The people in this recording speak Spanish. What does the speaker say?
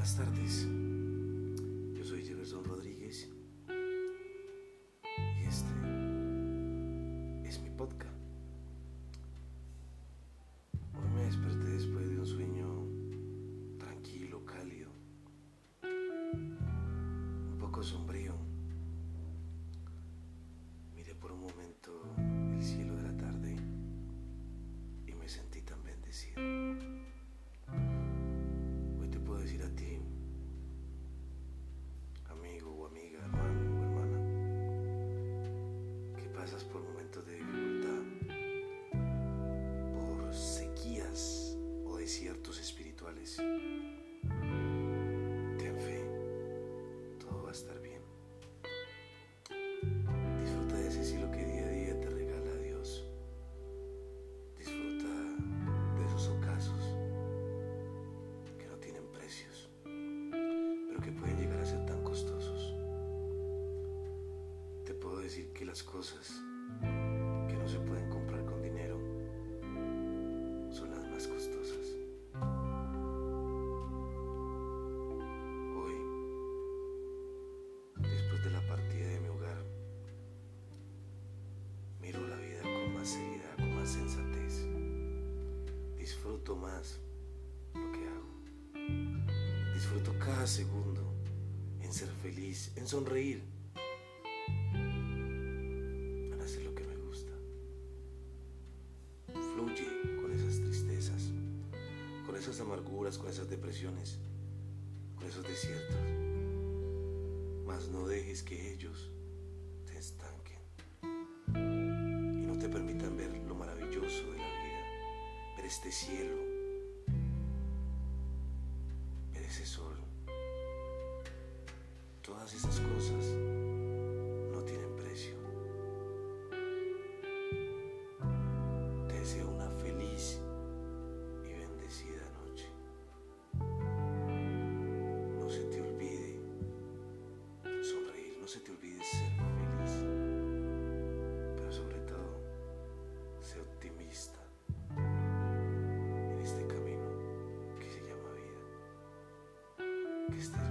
buenas tardes. Yo soy Jefferson Rodríguez y este es mi podcast. Hoy me desperté después de un sueño tranquilo, cálido, un poco sombrío. Miré por un momento el cielo de la tarde y me sentí tan bendecido. Disfruto más lo que hago. Disfruto cada segundo en ser feliz, en sonreír, en hacer lo que me gusta. Fluye con esas tristezas, con esas amarguras, con esas depresiones, con esos desiertos. Mas no dejes que ellos este cielo, sol. Todas esas cosas wasted.